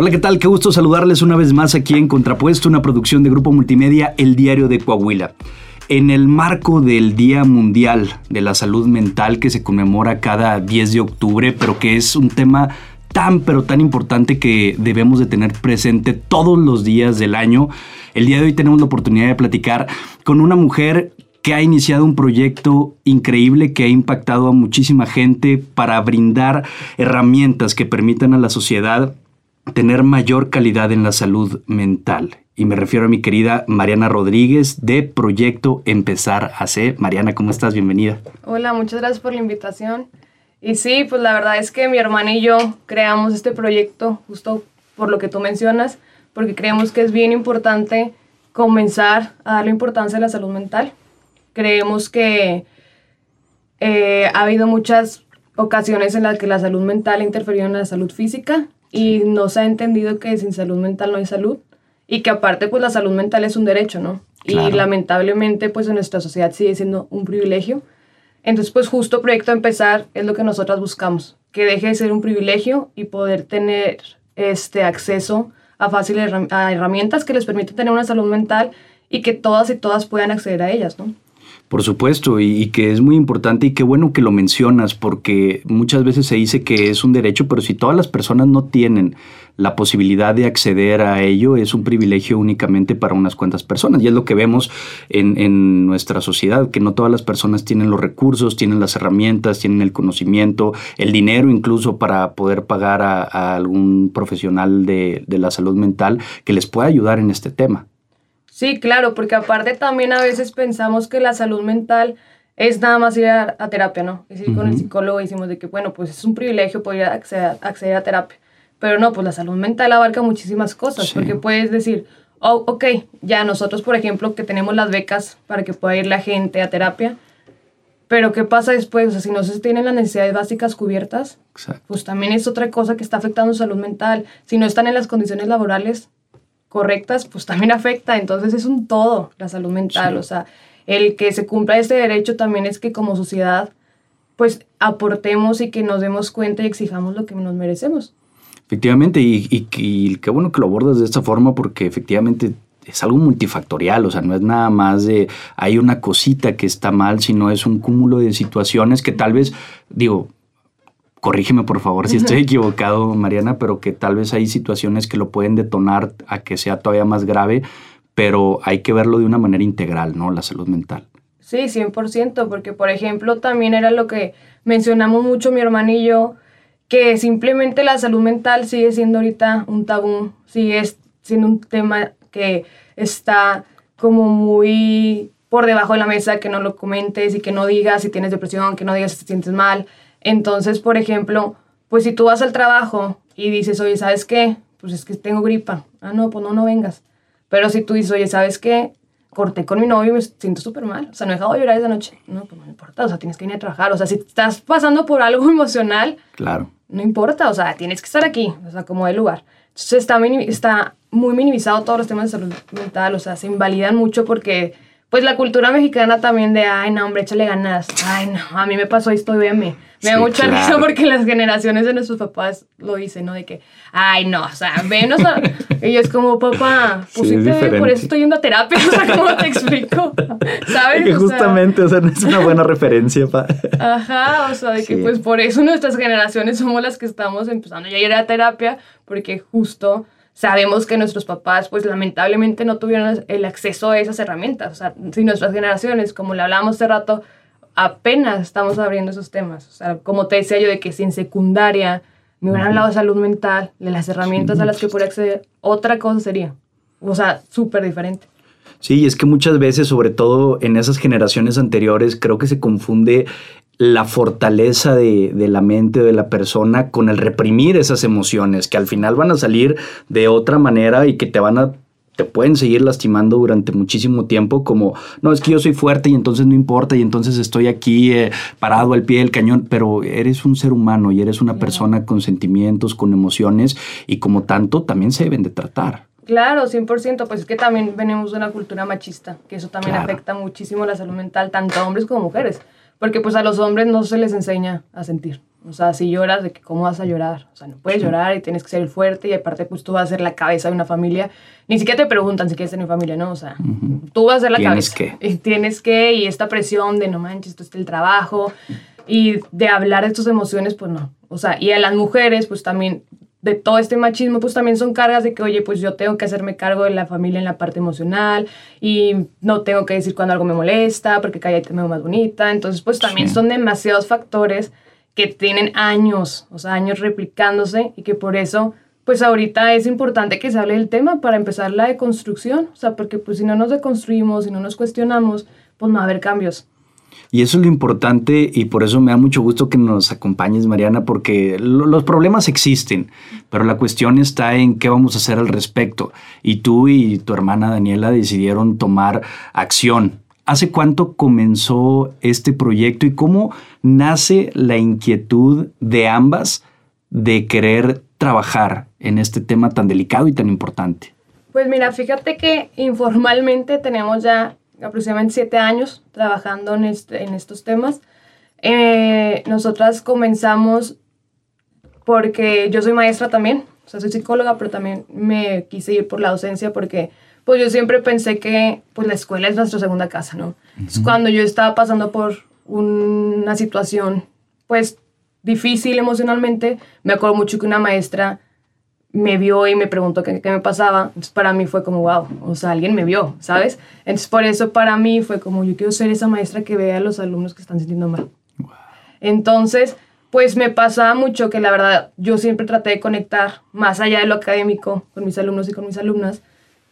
Hola, ¿qué tal? Qué gusto saludarles una vez más aquí en Contrapuesto, una producción de Grupo Multimedia, El Diario de Coahuila. En el marco del Día Mundial de la Salud Mental que se conmemora cada 10 de octubre, pero que es un tema tan pero tan importante que debemos de tener presente todos los días del año. El día de hoy tenemos la oportunidad de platicar con una mujer que ha iniciado un proyecto increíble que ha impactado a muchísima gente para brindar herramientas que permitan a la sociedad tener mayor calidad en la salud mental. Y me refiero a mi querida Mariana Rodríguez de Proyecto Empezar a C. Mariana, ¿cómo estás? Bienvenida. Hola, muchas gracias por la invitación. Y sí, pues la verdad es que mi hermana y yo creamos este proyecto justo por lo que tú mencionas, porque creemos que es bien importante comenzar a darle importancia a la salud mental. Creemos que eh, ha habido muchas ocasiones en las que la salud mental ha interferido en la salud física y no se ha entendido que sin salud mental no hay salud y que aparte pues la salud mental es un derecho, ¿no? Y lamentablemente pues en nuestra sociedad sigue siendo un privilegio. Entonces pues justo Proyecto Empezar es lo que nosotras buscamos, que deje de ser un privilegio y poder tener este acceso a fáciles a herramientas que les permiten tener una salud mental y que todas y todas puedan acceder a ellas, ¿no? Por supuesto, y, que es muy importante y qué bueno que lo mencionas, porque muchas veces se dice que es un derecho, pero si todas las personas no tienen la posibilidad de acceder a ello, es un privilegio únicamente para unas cuantas personas. Y es lo que vemos en, nuestra sociedad, que no todas las personas tienen los recursos, tienen las herramientas, tienen el conocimiento, el dinero incluso para poder pagar a, algún profesional de la salud mental que les pueda ayudar en este tema. Sí, claro, porque aparte también a veces pensamos que la salud mental es nada más ir a, terapia, ¿no? Es decir, con el psicólogo decimos de que, bueno, pues es un privilegio poder acceder, acceder a terapia. Pero no, pues la salud mental abarca muchísimas cosas, porque puedes decir, oh, ok, ya nosotros, por ejemplo, que tenemos las becas para que pueda ir la gente a terapia, pero ¿qué pasa después? O sea, si no se tienen las necesidades básicas cubiertas, pues también es otra cosa que está afectando su salud mental. Si no están en las condiciones laborales, correctas, pues también afecta. Entonces es un todo la salud mental. O sea, el que se cumpla este derecho también es que como sociedad, pues aportemos y que nos demos cuenta y exijamos lo que nos merecemos. Efectivamente, y, y, qué bueno que lo abordas de esta forma porque efectivamente es algo multifactorial, o sea, no es nada más de hay una cosita que está mal, sino es un cúmulo de situaciones que tal vez, digo, corrígeme por favor si estoy equivocado, Mariana, pero que tal vez hay situaciones que lo pueden detonar a que sea todavía más grave, pero hay que verlo de una manera integral, ¿no? La salud mental. Sí, 100%, porque por ejemplo también era lo que mencionamos mucho mi hermano y yo, que simplemente la salud mental sigue siendo ahorita un tabú, sigue siendo un tema que está como muy por debajo de la mesa, que no lo comentes y que no digas si tienes depresión, que no digas si te sientes mal. Entonces, por ejemplo, pues si tú vas al trabajo y dices, oye, ¿sabes qué? Pues es que tengo gripa. Ah, no, pues no, no vengas. Pero si tú dices, oye, ¿sabes qué? Corté con mi novio y me siento súper mal. O sea, no he dejado de llorar esa noche. No, pues no importa. O sea, tienes que ir a trabajar. O sea, si estás pasando por algo emocional, claro. no importa. O sea, tienes que estar aquí. O sea, como el lugar. Entonces está, está muy minimizado todos los temas de salud mental. O sea, se invalidan mucho porque pues la cultura mexicana también de, ay, no, hombre, échale ganas. Ay, no, a mí me pasó esto, véeme. Me da mucha risa porque las generaciones de nuestros papás lo dicen, ¿no? De que, ay, no, o sea, venos a... y es como, papá, pues sí, por eso estoy yendo a terapia, o sea, ¿cómo te explico? ¿Sabes? Que justamente, o sea, no es una buena referencia, pa. Ajá, o sea, de que pues por eso nuestras generaciones somos las que estamos empezando ya a ir a terapia, porque justo sabemos que nuestros papás, pues lamentablemente no tuvieron el acceso a esas herramientas. O sea, si nuestras generaciones, como le hablamos hace rato, apenas estamos abriendo esos temas. O sea, como te decía yo, de que si en secundaria me hubieran hablado de salud mental, de las herramientas a las que puedo acceder, otra cosa sería. O sea, súper diferente. Sí, es que muchas veces, sobre todo en esas generaciones anteriores, creo que se confunde la fortaleza de, la mente de la persona con el reprimir esas emociones que al final van a salir de otra manera y que te van a te pueden seguir lastimando durante muchísimo tiempo como, no, es que yo soy fuerte y entonces no importa y entonces estoy aquí eh, parado al pie del cañón, pero eres un ser humano y eres una persona con sentimientos, con emociones y como tanto también se deben de tratar. Claro, 100%, pues es que también venimos de una cultura machista, que eso también afecta muchísimo la salud mental, tanto a hombres como mujeres porque pues a los hombres no se les enseña a sentir. O sea, si lloras, ¿de que cómo vas a llorar? O sea, no puedes llorar y tienes que ser fuerte y aparte pues tú vas a ser la cabeza de una familia. Ni siquiera te preguntan si quieres tener familia, ¿no? O sea, tú vas a ser la tienes cabeza. Que. Y tienes que, y esta presión de no manches, esto es el trabajo y de hablar de tus emociones, pues no. O sea, y a las mujeres, pues también de todo este machismo, pues también son cargas de que, oye, pues yo tengo que hacerme cargo de la familia en la parte emocional y no tengo que decir cuando algo me molesta porque cállate, me veo más bonita. Entonces, pues también Sí. son demasiados factores que tienen años, o sea, años replicándose y que por eso, pues ahorita es importante que se hable del tema para empezar la deconstrucción, o sea, porque pues si no nos deconstruimos, si no nos cuestionamos, pues no va a haber cambios. Y eso es lo importante y por eso me da mucho gusto que nos acompañes, Mariana, porque lo- los problemas existen, pero la cuestión está en qué vamos a hacer al respecto. Y tú y tu hermana Daniela decidieron tomar acción. ¿Hace cuánto comenzó este proyecto y cómo nace la inquietud de ambas de querer trabajar en este tema tan delicado y tan importante? Pues mira, fíjate que informalmente tenemos ya aproximadamente siete años trabajando en, este- en estos temas. Eh, nosotras comenzamos porque yo soy maestra también, o sea, soy psicóloga, pero también me quise ir por la docencia porque pues yo siempre pensé que pues la escuela es nuestra segunda casa, ¿no? Entonces, cuando yo estaba pasando por una situación pues difícil emocionalmente, me acuerdo mucho que una maestra me vio y me preguntó qué, qué me pasaba. Entonces para mí fue como, wow, o sea, alguien me vio, ¿sabes? Entonces por eso para mí fue como, yo quiero ser esa maestra que vea a los alumnos que están sintiendo mal. Entonces, pues me pasaba mucho que la verdad yo siempre traté de conectar más allá de lo académico con mis alumnos y con mis alumnas.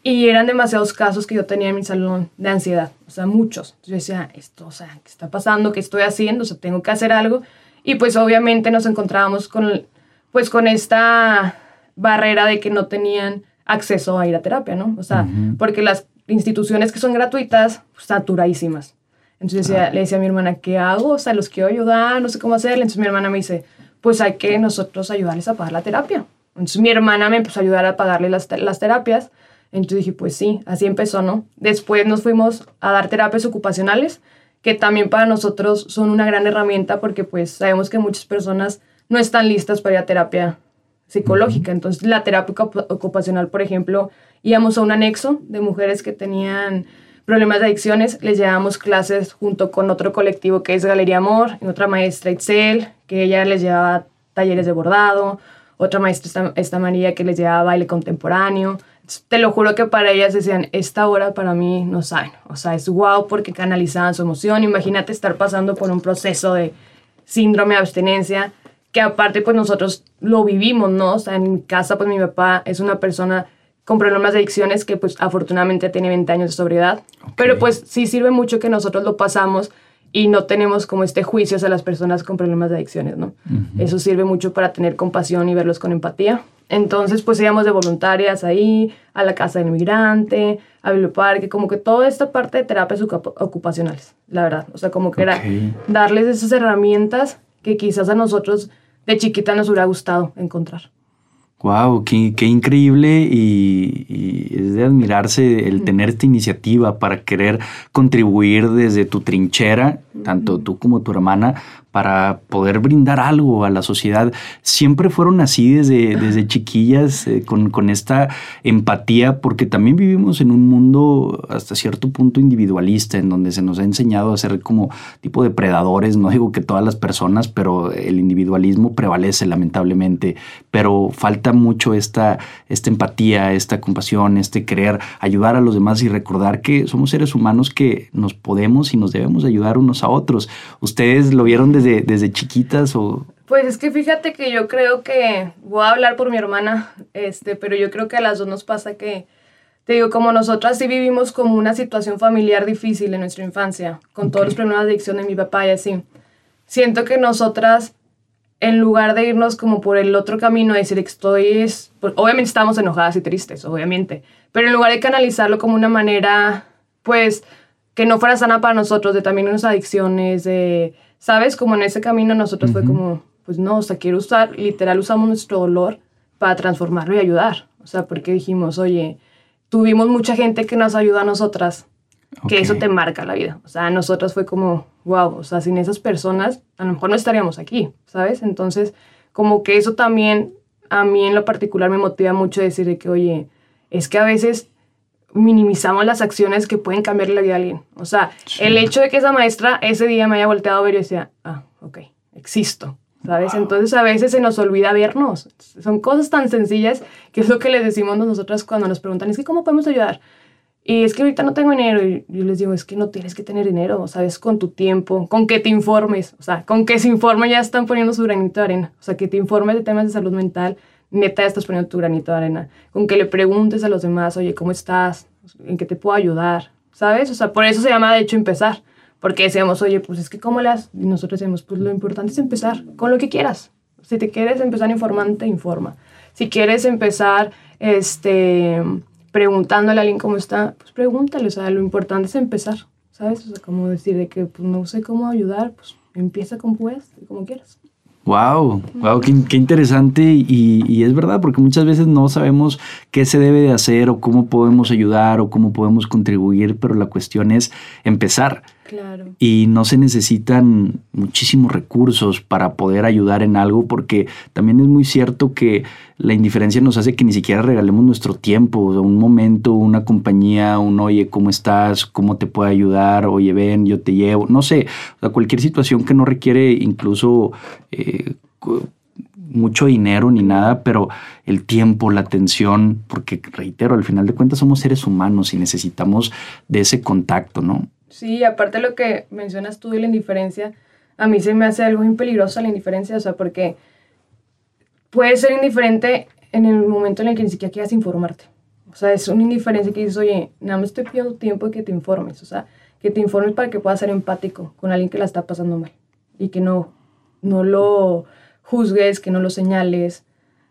Y eran demasiados casos que yo tenía en mi salón de ansiedad, o sea, muchos. Entonces yo decía, esto, o sea, ¿qué está pasando? ¿Qué estoy haciendo? O sea, tengo que hacer algo. Y pues obviamente nos encontrábamos con, pues con esta barrera de que no tenían acceso a ir a terapia, ¿no? O sea, porque las instituciones que son gratuitas, pues, saturadísimas. Entonces le decía a mi hermana, ¿qué hago? O sea, los quiero ayudar, no sé cómo hacerle. Entonces mi hermana me dice, pues hay que nosotros ayudarles a pagar la terapia. Entonces mi hermana me empezó a ayudar a pagarle las, las terapias. Entonces dije, pues sí, así empezó, ¿no? Después nos fuimos a dar terapias ocupacionales, que también para nosotros son una gran herramienta porque pues sabemos que muchas personas no están listas para ir a terapia psicológica. Entonces, la terapia ocup- ocupacional, por ejemplo, íbamos a un anexo de mujeres que tenían problemas de adicciones, les llevábamos clases junto con otro colectivo que es Galería Amor, y otra maestra Itzel, que ella les llevaba talleres de bordado, otra maestra esta, María que les llevaba baile contemporáneo. Te lo juro que para ellas decían, esta hora para mí no saben, o sea, es guau porque canalizaban su emoción. Imagínate estar pasando por un proceso de síndrome de abstinencia, que aparte pues nosotros lo vivimos, ¿no? O sea, en mi casa pues mi papá es una persona con problemas de adicciones que pues afortunadamente tiene 20 años de sobriedad, pero pues sí sirve mucho que nosotros lo pasamos y no tenemos como este juicio hacia las personas con problemas de adicciones, ¿no? Eso sirve mucho para tener compasión y verlos con empatía. Entonces, pues íbamos de voluntarias ahí, a la casa del inmigrante, a Biblioparque, como que toda esta parte de terapias ocupa- ocupacionales, la verdad. O sea, como que era Ok. darles esas herramientas que quizás a nosotros de chiquita nos hubiera gustado encontrar. Wow, qué, qué increíble y, y es de admirarse el tener esta iniciativa para querer contribuir desde tu trinchera, tanto tú como tu hermana, para poder brindar algo a la sociedad. Siempre fueron así desde, desde chiquillas, eh, con, con esta empatía, porque también vivimos en un mundo hasta cierto punto individualista, en donde se nos ha enseñado a ser como tipo depredadores. No digo que todas las personas, pero el individualismo prevalece lamentablemente. Pero falta mucho esta, esta empatía, esta compasión, este querer ayudar a los demás y recordar que somos seres humanos que nos podemos y nos debemos ayudar unos a otros. ¿Ustedes lo vieron desde, desde chiquitas o...? Pues es que fíjate que yo creo que, voy a hablar por mi hermana, este, pero yo creo que a las dos nos pasa que, te digo, como nosotras sí vivimos como una situación familiar difícil en nuestra infancia, con todos los problemas de adicción de mi papá y así, siento que nosotras, en lugar de irnos como por el otro camino, de decir estoy, es, pues, obviamente estamos enojadas y tristes, obviamente, pero en lugar de canalizarlo como una manera, pues, que no fuera sana para nosotros, de también unas adicciones, de, ¿sabes? Como en ese camino nosotros fue como, pues no, o sea, quiero usar, literal usamos nuestro dolor para transformarlo y ayudar. O sea, porque dijimos, oye, tuvimos mucha gente que nos ayuda a nosotras que eso te marca la vida. O sea, nosotros fue como, wow, o sea, sin esas personas a lo mejor no estaríamos aquí, ¿sabes? Entonces, como que eso también a mí en lo particular me motiva mucho decir de que, oye, es que a veces minimizamos las acciones que pueden cambiar la vida de alguien. O sea, el hecho de que esa maestra ese día me haya volteado a ver y decía, ah, ok, existo, ¿sabes? Entonces a veces se nos olvida vernos. Son cosas tan sencillas que es lo que les decimos nosotras cuando nos preguntan, es que ¿cómo podemos ayudar? Y es que ahorita no tengo dinero. Y yo les digo, es que no tienes que tener dinero, ¿sabes? Con tu tiempo, con que te informes. O sea, con que se informe ya están poniendo su granito de arena. O sea, que te informes de temas de salud mental, neta estás poniendo tu granito de arena. Con que le preguntes a los demás, oye, ¿cómo estás? ¿En qué te puedo ayudar? ¿Sabes? O sea, por eso se llama de hecho empezar. Porque decíamos, oye, pues es que ¿cómo le has? Y nosotros decimos, pues lo importante es empezar con lo que quieras. Si te quieres empezar informante, informa. Si quieres empezar, este preguntándole a alguien cómo está, pues pregúntale, o sea, lo importante es empezar, ¿sabes? O sea, como decir de que pues, no sé cómo ayudar, pues empieza como puedas como quieras. Wow, wow, qué, interesante y, y, es verdad porque muchas veces no sabemos qué se debe de hacer o cómo podemos ayudar o cómo podemos contribuir, pero la cuestión es empezar. Claro. Y no se necesitan muchísimos recursos para poder ayudar en algo, porque también es muy cierto que la indiferencia nos hace que ni siquiera regalemos nuestro tiempo, o un momento, una compañía, un oye, ¿cómo estás? ¿Cómo te puedo ayudar? Oye, ven, yo te llevo. No sé, o cualquier situación que no requiere incluso eh, mucho dinero ni nada, pero el tiempo, la atención, porque reitero, al final de cuentas somos seres humanos y necesitamos de ese contacto, ¿no? Sí, aparte lo que mencionas tú de la indiferencia, a mí se me hace algo muy peligroso la indiferencia, o sea, porque puedes ser indiferente en el momento en el que ni siquiera quieras informarte. O sea, es una indiferencia que dices, oye, nada más estoy pidiendo tiempo que te informes, o sea, que te informes para que puedas ser empático con alguien que la está pasando mal y que no, no lo juzgues, que no lo señales,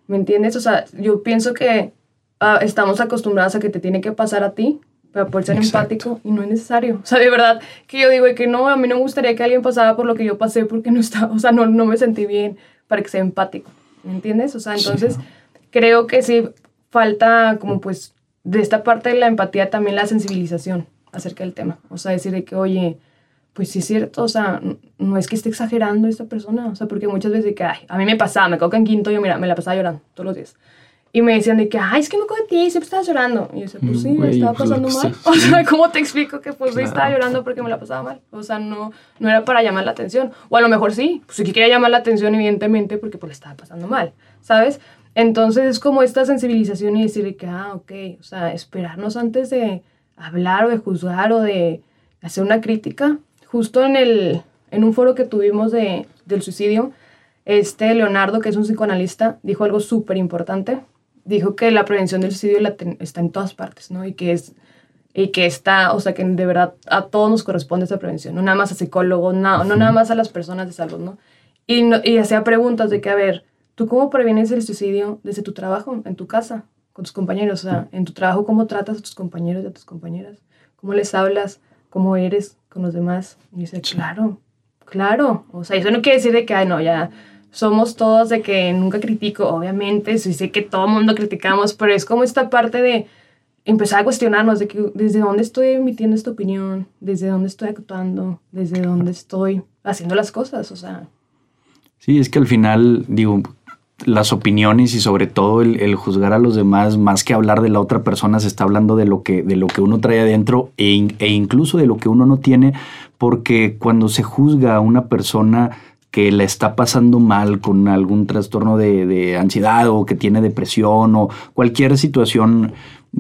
¿me entiendes? O sea, yo pienso que ah, estamos acostumbrados a que te tiene que pasar a ti para poder ser empático y no es necesario. O sea, de verdad que yo digo que no, a mí no me gustaría que alguien pasara por lo que yo pasé porque no estaba, o sea, no, no me sentí bien para que sea empático, ¿me entiendes? O sea, entonces creo que sí falta como pues de esta parte de la empatía también la sensibilización acerca del tema. O sea, decir de que, oye, pues sí es cierto, o sea, no es que esté exagerando esta persona, o sea, porque muchas veces que, ay, a mí me pasaba, me coca en quinto, yo mira, me la pasaba llorando todos los días. Y me decían de que, ay, es que me acuerdo de ti, siempre estabas llorando. Y yo decía, pues sí, me estaba pues, pasando mal. O sea, ¿cómo te explico que pues sí estaba llorando porque me la pasaba mal? O sea, no, no era para llamar la atención. O a lo mejor sí, pues sí que quería llamar la atención, evidentemente, porque pues le estaba pasando mal, ¿sabes? Entonces es como esta sensibilización y decir que, ah, ok, o sea, esperarnos antes de hablar o de juzgar o de hacer una crítica. Justo en, el, en un foro que tuvimos de, del suicidio, este Leonardo, que es un psicoanalista, dijo algo súper importante dijo que la prevención del suicidio está en todas partes, ¿no? Y que es y que está, o sea, que de verdad a todos nos corresponde esa prevención, no nada más a psicólogos, no, no nada más a las personas de salud, ¿no? Y, y hacía preguntas de que, a ver, ¿tú cómo previenes el suicidio desde tu trabajo, en tu casa, con tus compañeros? O sea, en tu trabajo, ¿cómo tratas a tus compañeros y a tus compañeras? ¿Cómo les hablas? ¿Cómo eres con los demás? Y dice, claro, claro. O sea, eso no quiere decir de que, ay, no, ya somos todos de que nunca critico, obviamente, sí sé que todo mundo criticamos, pero es como esta parte de empezar a cuestionarnos de que desde dónde estoy emitiendo esta opinión, desde dónde estoy actuando, desde dónde estoy haciendo las cosas, o sea. Sí, es que al final, digo, las opiniones y sobre todo el, juzgar a los demás, más que hablar de la otra persona, se está hablando de lo que, de lo que uno trae adentro e, e incluso de lo que uno no tiene, porque cuando se juzga a una persona que la está pasando mal con algún trastorno de, ansiedad o que tiene depresión o cualquier situación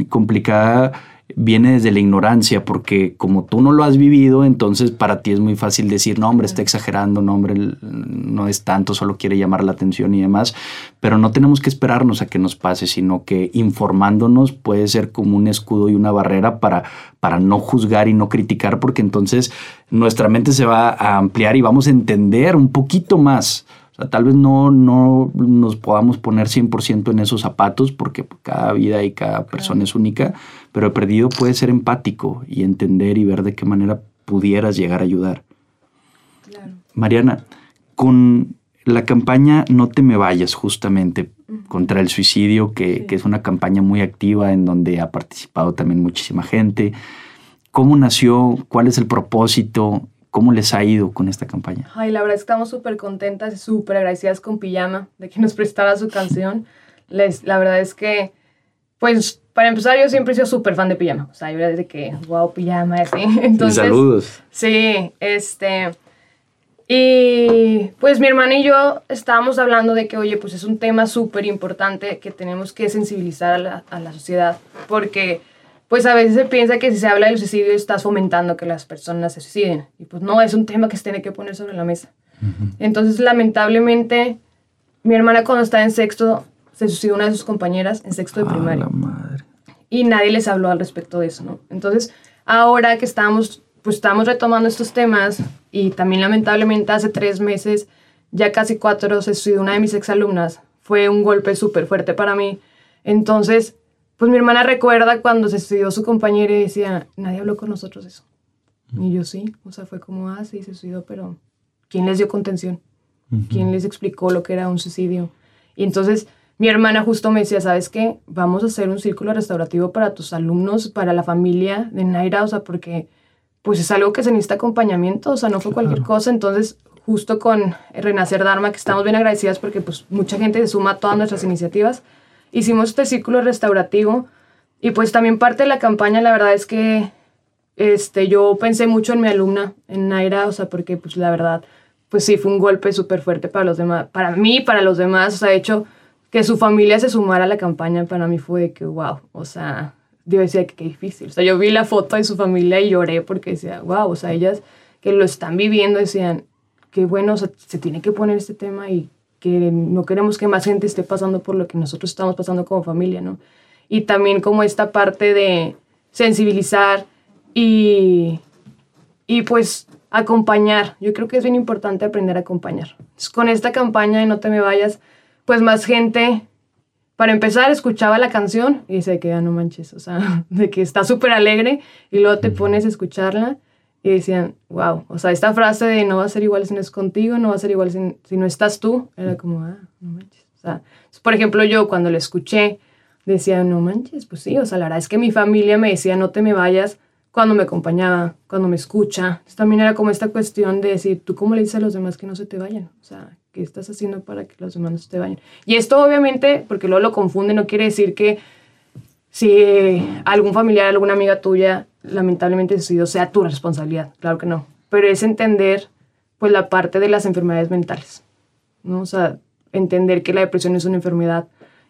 complicada, viene desde la ignorancia, porque como tú no lo has vivido, entonces para ti es muy fácil decir, no, hombre, está exagerando, no, hombre, no es tanto, solo quiere llamar la atención y demás, pero no tenemos que esperarnos a que nos pase, sino que informándonos puede ser como un escudo y una barrera para, para no juzgar y no criticar, porque entonces nuestra mente se va a ampliar y vamos a entender un poquito más tal vez no, no nos podamos poner 100% en esos zapatos porque cada vida y cada persona es única, pero perdido puede ser empático y entender y ver de qué manera pudieras llegar a ayudar. Mariana, con la campaña No te me vayas justamente contra el suicidio, que, que, es una campaña muy activa en donde ha participado también muchísima gente, ¿Cómo nació? ¿Cuál es el propósito? ¿Cómo les ha ido con esta campaña? Ay, la verdad estamos súper contentas y súper agradecidas con Pijama de que nos prestara su canción. Les, la verdad es que, pues, para empezar, yo siempre he sido súper fan de Pijama. O sea, yo era de que, wow, Pijama, así. Entonces, saludos. Sí, este... Y pues mi hermana y yo estábamos hablando de que, oye, pues es un tema súper importante que tenemos que sensibilizar a la, a la sociedad, porque pues a veces se piensa que si se habla del suicidio estás fomentando que las personas se suiciden. Y pues no, es un tema que se tiene que poner sobre la mesa. Entonces, lamentablemente, mi hermana cuando estaba en sexto se suicidó una de sus compañeras en sexto de primaria. madre. Y nadie les habló al respecto de eso, ¿no? Entonces, ahora que estamos, pues estamos retomando estos temas y también lamentablemente hace tres meses, ya casi cuatro, se suicidó una de mis exalumnas. Fue un golpe súper fuerte para mí. Entonces, pues mi hermana recuerda cuando se suicidó su compañera y decía, nadie habló con nosotros eso. Y yo sí, o sea, fue como, ah, sí, se suicidó, pero ¿quién les dio contención? ¿Quién les explicó lo que era un suicidio? Y entonces mi hermana justo me decía, ¿sabes qué? Vamos a hacer un círculo restaurativo para tus alumnos, para la familia de Naira, o sea, porque pues es algo que se necesita acompañamiento, o sea, no fue cualquier cosa. Entonces, justo con Renacer Dharma, que estamos bien agradecidas porque pues mucha gente se suma a todas nuestras iniciativas, hicimos este círculo restaurativo y pues también parte de la campaña, la verdad es que este, yo pensé mucho en mi alumna, en Naira, o sea, porque pues la verdad, pues sí, fue un golpe súper fuerte para los demás, para mí, para los demás, o sea, de hecho, que su familia se sumara a la campaña para mí fue de que, wow, o sea, yo decía que qué difícil, o sea, yo vi la foto de su familia y lloré porque decía, wow, o sea, ellas que lo están viviendo decían, qué bueno, o sea, se tiene que poner este tema y que no queremos que más gente esté pasando por lo que nosotros estamos pasando como familia, ¿no? Y también como esta parte de sensibilizar y, y pues acompañar. Yo creo que es bien importante aprender a acompañar. con esta campaña de No te me vayas, pues más gente, para empezar, escuchaba la canción y se queda, no manches, o sea, de que está súper alegre y luego te pones a escucharla y decían, wow, o sea, esta frase de no va a ser igual si no es contigo, no va a ser igual si, si no estás tú, era como, ah, no manches. O sea, por ejemplo, yo cuando lo escuché, decía, no manches, pues sí, o sea, la verdad es que mi familia me decía, no te me vayas cuando me acompañaba, cuando me escucha. Entonces, también era como esta cuestión de decir, ¿tú cómo le dices a los demás que no se te vayan? O sea, ¿qué estás haciendo para que los demás no se te vayan? Y esto obviamente, porque luego lo confunde, no quiere decir que si algún familiar, alguna amiga tuya lamentablemente sucedido sea tu responsabilidad, claro que no, pero es entender pues la parte de las enfermedades mentales, ¿no? O sea, entender que la depresión es una enfermedad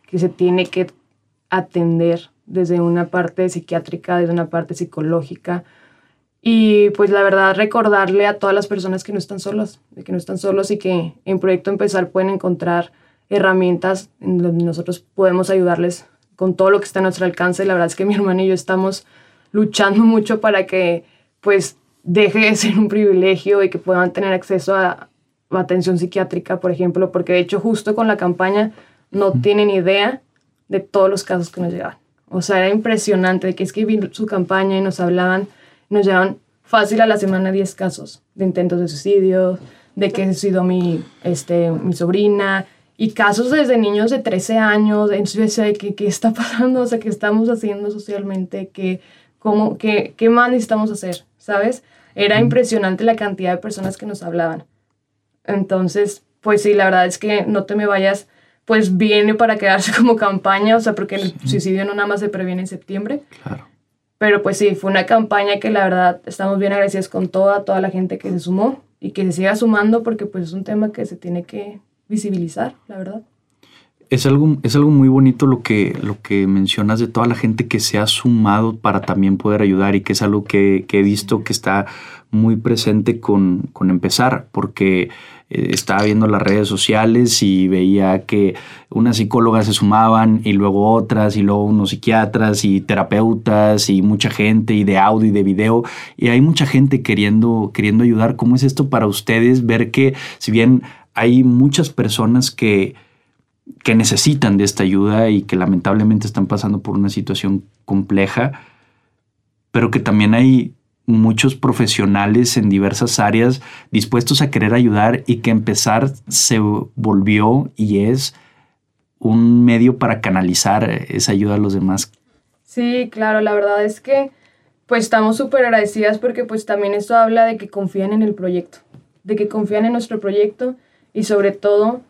que se tiene que atender desde una parte psiquiátrica, desde una parte psicológica. Y pues la verdad recordarle a todas las personas que no están solos, de que no están solos y que en Proyecto Empezar pueden encontrar herramientas en donde nosotros podemos ayudarles con todo lo que está a nuestro alcance. La verdad es que mi hermana y yo estamos luchando mucho para que pues deje de ser un privilegio y que puedan tener acceso a, atención psiquiátrica, por ejemplo, porque de hecho justo con la campaña no tienen idea de todos los casos que nos llegaban. O sea, era impresionante de que es que vi su campaña y nos hablaban, nos llevaban fácil a la semana 10 casos de intentos de suicidio, de que se suicidó mi, este, mi sobrina, y casos desde niños de 13 años, entonces decía, ¿qué, ¿qué está pasando? O sea, ¿qué estamos haciendo socialmente? ¿Qué, cómo, qué, qué más necesitamos hacer? ¿Sabes? Era impresionante la cantidad de personas que nos hablaban. Entonces, pues sí, la verdad es que no te me vayas, pues viene para quedarse como campaña, o sea, porque el suicidio no nada más se previene en septiembre. Claro. Pero pues sí, fue una campaña que la verdad estamos bien agradecidos con toda, toda la gente que se sumó y que se siga sumando porque pues es un tema que se tiene que visibilizar, la verdad. Es algo, es algo muy bonito lo que, lo que mencionas de toda la gente que se ha sumado para también poder ayudar y que es algo que, he visto que está muy presente con, con empezar, porque eh, estaba viendo las redes sociales y veía que unas psicólogas se sumaban y luego otras y luego unos psiquiatras y terapeutas y mucha gente y de audio y de video y hay mucha gente queriendo, queriendo ayudar. ¿Cómo es esto para ustedes ver que si bien hay muchas personas que, que necesitan de esta ayuda y que lamentablemente están pasando por una situación compleja, pero que también hay muchos profesionales en diversas áreas dispuestos a querer ayudar y que empezar se volvió y es un medio para canalizar esa ayuda a los demás. Sí, claro, la verdad es que pues estamos súper agradecidas porque pues también esto habla de que confían en el proyecto, de que confían en nuestro proyecto y sobre todo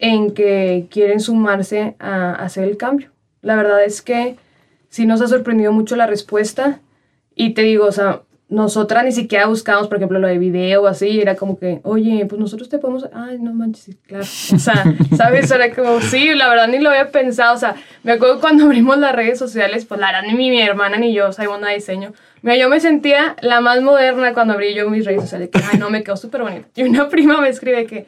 en que quieren sumarse a, hacer el cambio. La verdad es que sí nos ha sorprendido mucho la respuesta y te digo, o sea, nosotras ni siquiera buscamos, por ejemplo, lo de video o así, era como que, oye, pues nosotros te podemos, ay, no manches, claro. O sea, ¿sabes? Era como, sí, la verdad ni lo había pensado, o sea, me acuerdo cuando abrimos las redes sociales, pues la verdad ni mi, mi hermana ni yo sabemos nada de diseño. Mira, yo me sentía la más moderna cuando abrí yo mis redes sociales, que, ay, no, me quedó súper bonito. Y una prima me escribe que,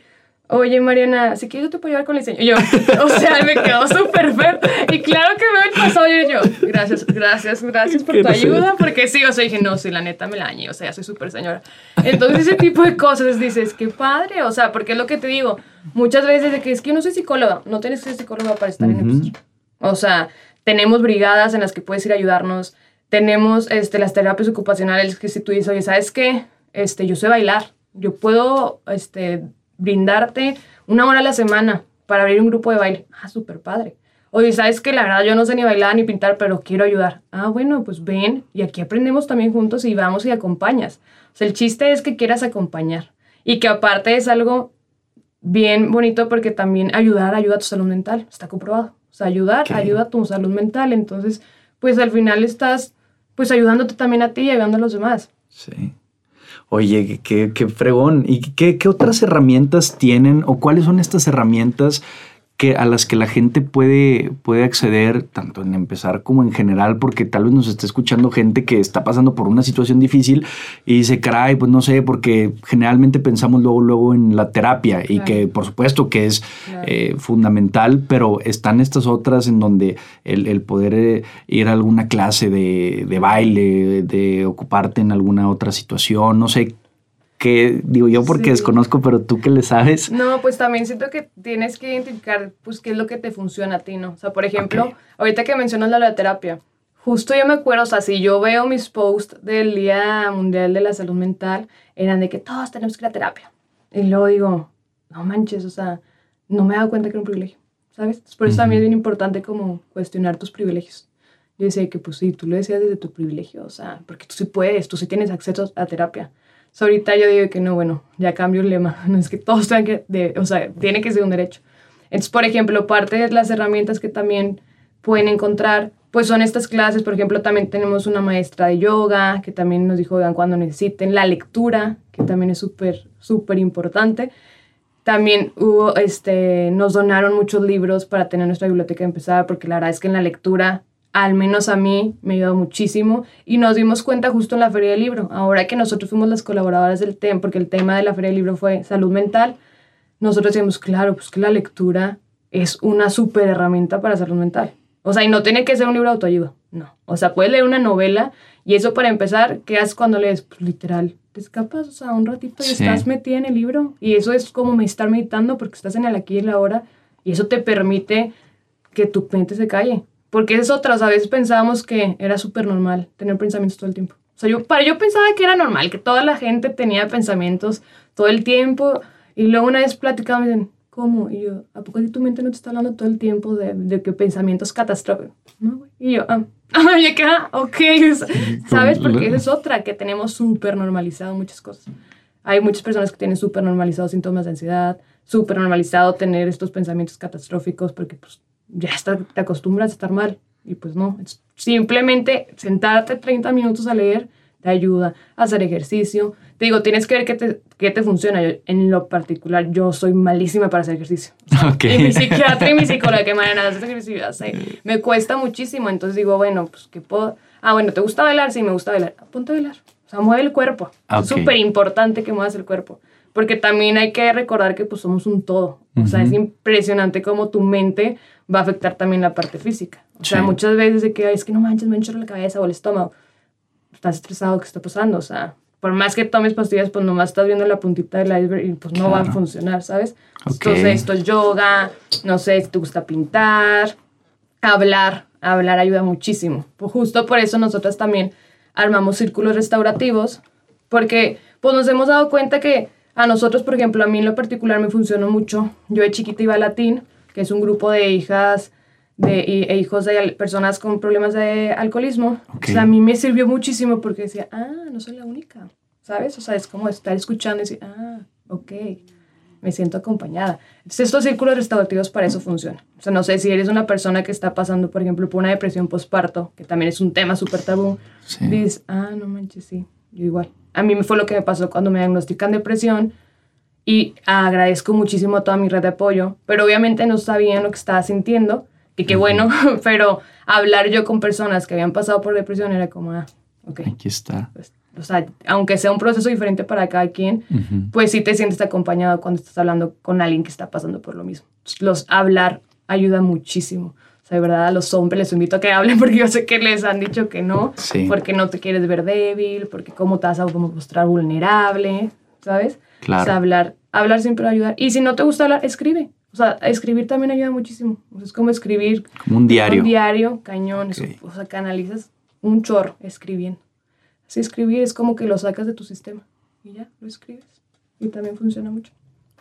oye Mariana, si quieres yo te puedo ayudar con el diseño. Y yo, o sea, me quedó súper feo. Y claro que veo el pasado y yo, gracias, gracias, gracias por tu ayuda, porque sí, o sea, dije, no, sí, la neta me la dañé, o sea, ya soy súper señora. Entonces ese tipo de cosas dices, qué padre, o sea, porque es lo que te digo, muchas veces de que es que yo no soy psicóloga, no tienes que ser psicóloga para estar en el O sea, tenemos brigadas en las que puedes ir a ayudarnos, tenemos este, las terapias ocupacionales que si tú dices, oye, ¿sabes qué? Este, yo sé bailar, yo puedo, este, brindarte una hora a la semana para abrir un grupo de baile. Ah, súper padre. Oye, ¿sabes que La verdad yo no sé ni bailar ni pintar, pero quiero ayudar. Ah, bueno, pues ven y aquí aprendemos también juntos y vamos y acompañas. O sea, el chiste es que quieras acompañar y que aparte es algo bien bonito porque también ayudar ayuda a tu salud mental, está comprobado. O sea, ayudar ayuda a tu salud mental, entonces, pues al final estás pues ayudándote también a ti y ayudando a los demás. Sí. Oye, qué, qué fregón. ¿Y qué, qué, otras herramientas tienen o cuáles son estas herramientas que, a las que la gente puede, puede acceder, tanto en empezar como en general, porque tal vez nos esté escuchando gente que está pasando por una situación difícil y dice, caray, pues no sé, porque generalmente pensamos luego, luego en la terapia y que por supuesto que es eh, fundamental, pero están estas otras en donde el, poder eh, ir a alguna clase de, de baile, de ocuparte en alguna otra situación, no sé, que digo yo porque desconozco, pero tú que le sabes. No, pues también siento que tienes que identificar pues qué es lo que te funciona a ti, ¿no? O sea, por ejemplo, ahorita que mencionas la, terapia, justo yo me acuerdo, o sea, si yo veo mis posts del Día Mundial de la Salud Mental, eran de que todos tenemos que ir a terapia. Y luego digo, no manches, o sea, no me he dado cuenta que era un privilegio, ¿sabes? por eso también es bien importante como cuestionar tus privilegios. Yo decía que pues sí, tú lo decías desde tu privilegio, o sea, porque tú sí puedes, tú sí tienes acceso a terapia ahorita yo digo que no, bueno, ya cambio el lema. No es que todos tengan que, de, o sea, tiene que ser un derecho. Entonces, por ejemplo, parte de las herramientas que también pueden encontrar, pues son estas clases. Por ejemplo, también tenemos una maestra de yoga que también nos dijo, vean, cuando necesiten. La lectura, que también es súper, súper importante. También hubo, este, nos donaron muchos libros para tener nuestra biblioteca empezada, porque la verdad es que en la lectura al menos a mí me ayudó muchísimo y nos dimos cuenta justo en la feria del libro, ahora que nosotros fuimos las colaboradoras del tema, porque el tema de la feria del libro fue salud mental, nosotros decimos, claro, pues que la lectura es una súper herramienta para salud mental. O sea, y no tiene que ser un libro de autoayuda, no. O sea, puedes leer una novela y eso para empezar, ¿qué haces cuando lees? Pues literal, te escapas, o sea, un ratito y estás metida en el libro y eso es como estar meditando porque estás en el aquí y el ahora y eso te permite que tu mente se calle. Porque es otra, a veces pensábamos que era súper normal tener pensamientos todo el tiempo. O sea, yo, para, yo pensaba que era normal, que toda la gente tenía pensamientos todo el tiempo. Y luego una vez platicaba, me dicen, ¿cómo? Y yo, ¿a poco tu mente no te está hablando todo el tiempo de, de que pensamientos catastróficos? ¿No, Y yo, ah, ah ya queda, ok. ¿Sabes? Porque esa es otra, que tenemos súper normalizado muchas cosas. Hay muchas personas que tienen súper normalizado síntomas de ansiedad, súper normalizado tener estos pensamientos catastróficos, porque pues ya está, te acostumbras a estar mal. Y pues no, simplemente sentarte 30 minutos a leer te ayuda a hacer ejercicio. Te digo, tienes que ver qué te, qué te funciona. en lo particular, yo soy malísima para hacer ejercicio. Y mi psiquiatra y mi psicóloga, que manera hacer ejercicio, me cuesta muchísimo. Entonces digo, bueno, pues ¿qué puedo? Ah, bueno, ¿te gusta bailar? Sí, me gusta bailar. Ponte a bailar. O sea, mueve el cuerpo. Es súper importante que muevas el cuerpo. Porque también hay que recordar que pues somos un todo. O sea, es impresionante cómo tu mente va a afectar también la parte física. O sea, muchas veces de que es que no manches, me enchorro la cabeza o el estómago. Estás estresado, ¿qué está pasando? O sea, por más que tomes pastillas, pues nomás estás viendo la puntita del iceberg y pues no va a funcionar, ¿sabes? Entonces, esto es yoga, no sé, si te gusta pintar, hablar, hablar ayuda muchísimo. Pues justo por eso nosotras también armamos círculos restaurativos, porque pues nos hemos dado cuenta que a nosotros, por ejemplo, a mí en lo particular me funcionó mucho. Yo de chiquita iba a latín que es un grupo de hijas de, e hijos de personas con problemas de alcoholismo. O sea, a mí me sirvió muchísimo porque decía, ah, no soy la única, ¿sabes? O sea, es como estar escuchando y decir, ah, ok, me siento acompañada. Entonces, estos círculos restaurativos para eso funcionan. O sea, no sé si eres una persona que está pasando, por ejemplo, por una depresión postparto, que también es un tema súper tabú, dices, ah, no manches, sí, yo igual. A mí me fue lo que me pasó cuando me diagnostican depresión y agradezco muchísimo a toda mi red de apoyo, pero obviamente no sabían lo que estaba sintiendo y qué bueno, pero hablar yo con personas que habían pasado por depresión era como, ah, ok. Aquí está. Pues, o sea, aunque sea un proceso diferente para cada quien, pues sí te sientes acompañado cuando estás hablando con alguien que está pasando por lo mismo. Los hablar ayuda muchísimo. O sea, de verdad, a los hombres les invito a que hablen porque yo sé que les han dicho que no, porque no te quieres ver débil, porque cómo te vas a mostrar vulnerable, ¿sabes? Claro. O sea, hablar, hablar siempre va a ayudar. Y si no te gusta hablar, escribe. O sea, escribir también ayuda muchísimo. es como escribir. Como un diario. Un diario, cañón. o sea, canalizas un chorro escribiendo. Así escribir es como que lo sacas de tu sistema y ya, lo escribes. Y también funciona mucho.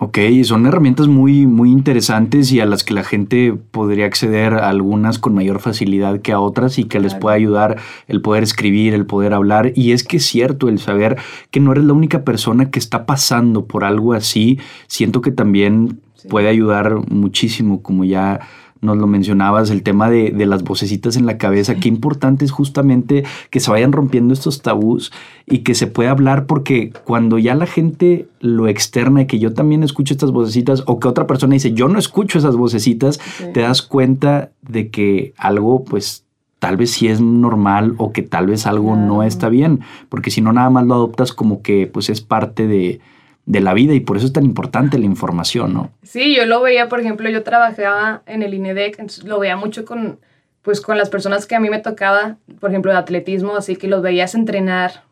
Ok, son herramientas muy, muy interesantes y a las que la gente podría acceder a algunas con mayor facilidad que a otras y que les puede ayudar el poder escribir, el poder hablar. Y es que es cierto el saber que no eres la única persona que está pasando por algo así. Siento que también puede ayudar muchísimo, como ya nos lo mencionabas, el tema de, las vocecitas en la cabeza, qué importante es justamente que se vayan rompiendo estos tabús y que se pueda hablar porque cuando ya la gente lo externa y que yo también escucho estas vocecitas o que otra persona dice yo no escucho esas vocecitas, te das cuenta de que algo pues tal vez sí es normal o que tal vez algo no está bien, porque si no nada más lo adoptas como que pues es parte de de la vida y por eso es tan importante la información, ¿no? Sí, yo lo veía, por ejemplo, yo trabajaba en el INEDEC, entonces lo veía mucho con, pues, con las personas que a mí me tocaba, por ejemplo, de atletismo, así que los veías entrenar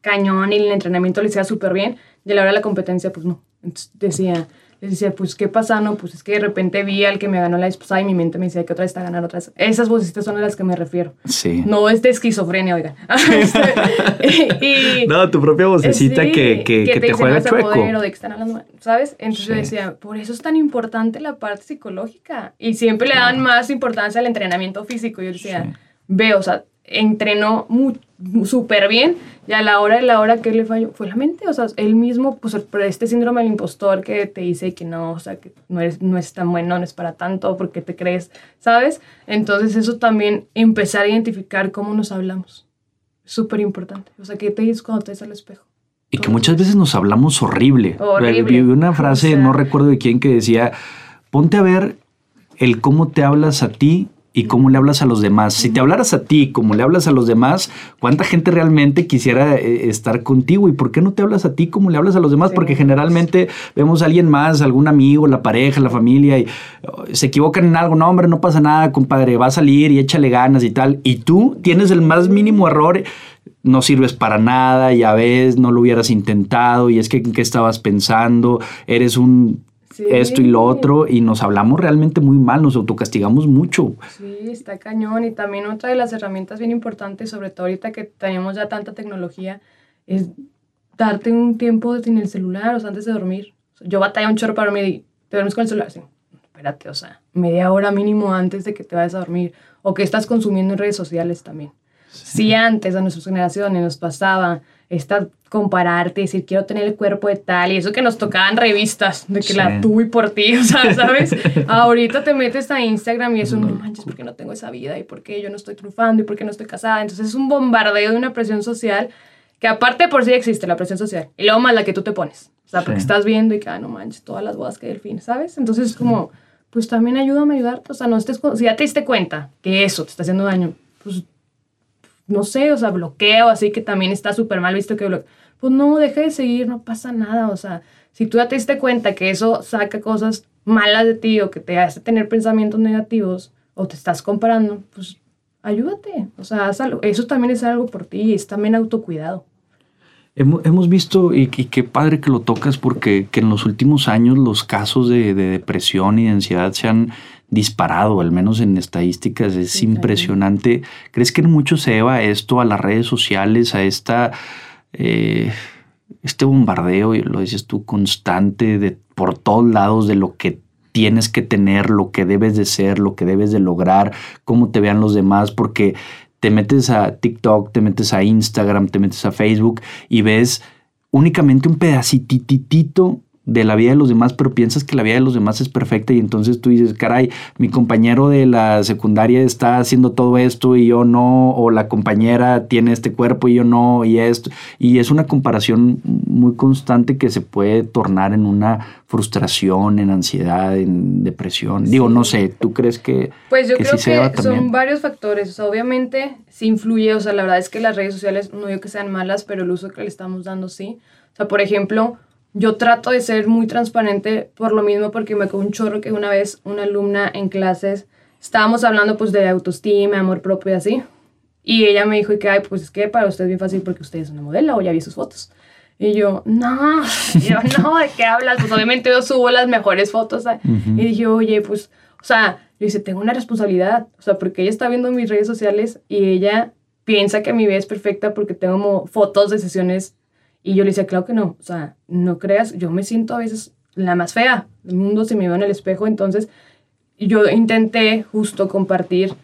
cañón y el entrenamiento le hacía súper bien y a la hora de la competencia, pues no. Entonces decía, les decía, pues, ¿qué pasa? No, pues es que de repente vi al que me ganó la esposa y mi mente me decía que otra vez está ganando otra vez. Esas vocecitas son a las que me refiero. Sí. No es de esquizofrenia, oiga. y, no, tu propia vocecita que, que, que, te, juega chueco. Poder, o de que están hablando, ¿sabes? Entonces yo decía, por eso es tan importante la parte psicológica. Y siempre le dan más importancia al entrenamiento físico. Yo decía, veo, o sea, entrenó súper bien y a la hora de la hora que le falló fue la mente, o sea, él mismo, pues por este síndrome del impostor que te dice que no, o sea, que no, eres, no es tan bueno, no es para tanto, porque te crees, ¿sabes? Entonces eso también, empezar a identificar cómo nos hablamos, súper importante, o sea, que te dices cuando te ves al espejo. Y que muchas veces nos hablamos horrible. Horrible. Vi una frase, no recuerdo de quién, que decía, ponte a ver el cómo te hablas a ti y cómo le hablas a los demás. Si te hablaras a ti como le hablas a los demás, ¿cuánta gente realmente quisiera eh, estar contigo? ¿Y por qué no te hablas a ti como le hablas a los demás? Porque generalmente vemos a alguien más, algún amigo, la pareja, la familia, y oh, se equivocan en algo. No, hombre, no pasa nada, compadre, va a salir y échale ganas y tal. Y tú tienes el más mínimo error no sirves para nada, ya ves, no lo hubieras intentado y es que en qué estabas pensando, eres un esto y lo otro, y nos hablamos realmente muy mal, nos autocastigamos mucho. Sí, está cañón. Y también otra de las herramientas bien importantes, sobre todo ahorita que tenemos ya tanta tecnología, es darte un tiempo sin el celular, o sea, antes de dormir. Yo batalla un chorro para dormir te duermes con el celular. Sí, espérate, o sea, media hora mínimo antes de que te vayas a dormir. O que estás consumiendo en redes sociales también. Si antes a nuestras generaciones nos pasaba esta compararte, decir quiero tener el cuerpo de tal y eso que nos tocaban revistas de que la tuve por ti, o sea, ¿sabes? Ahorita te metes a Instagram y es un no. Manches porque no tengo esa vida y porque yo no estoy triunfando y porque no estoy casada, entonces es un bombardeo de una presión social que aparte por sí existe la presión social y luego más la que tú te pones, o sea, porque estás viendo y que ah, no manches todas las bodas que hay al fin, ¿sabes? Entonces es como pues también ayúdame a ayudarte, o sea, no estés si ya te diste cuenta que eso te está haciendo daño, pues no sé, o sea, bloqueo, así que también está súper mal visto que Pues no, deje de seguir, no pasa nada, o sea, si tú ya te diste cuenta que eso saca cosas malas de ti o que te hace tener pensamientos negativos o te estás comparando, pues ayúdate, o sea, eso también es algo por ti, es también autocuidado. Hemos, visto, y, qué padre que lo tocas, porque que en los últimos años los casos de, de depresión y de ansiedad se han disparado, al menos en estadísticas, es impresionante. ¿Crees que en mucho se deba esto a las redes sociales, a esta, eh, este bombardeo, lo dices tú, constante de por todos lados de lo que tienes que tener, lo que debes de ser, lo que debes de lograr, cómo te vean los demás, porque te metes a TikTok, te metes a Instagram, te metes a Facebook y ves únicamente un pedacititito de la vida de los demás, pero piensas que la vida de los demás es perfecta y entonces tú dices, caray, mi compañero de la secundaria está haciendo todo esto y yo no, o la compañera tiene este cuerpo y yo no, y esto. Y es una comparación muy constante que se puede tornar en una frustración, en ansiedad, en depresión. Digo, no sé, ¿tú crees que... Pues yo creo que son varios factores. obviamente sí influye, o sea, la verdad es que las redes sociales, no digo que sean malas, pero el uso que le estamos dando sí. O sea, por ejemplo yo trato de ser muy transparente por lo mismo porque me quedó un chorro que una vez una alumna en clases estábamos hablando pues de autoestima, amor propio y así. Y ella me dijo que, ay, pues es que para usted es bien fácil porque usted es una modelo o ya vi sus fotos. Y yo, no, yo, no, ¿de qué hablas? Pues obviamente yo subo las mejores fotos. Y dije, oye, pues, o sea, yo dice, tengo una responsabilidad. O sea, porque ella está viendo mis redes sociales y ella piensa que mi vida es perfecta porque tengo fotos de sesiones y yo le decía, claro que no, o sea, no creas, yo me siento a veces la más fea del mundo si me veo en el espejo, entonces yo intenté justo compartir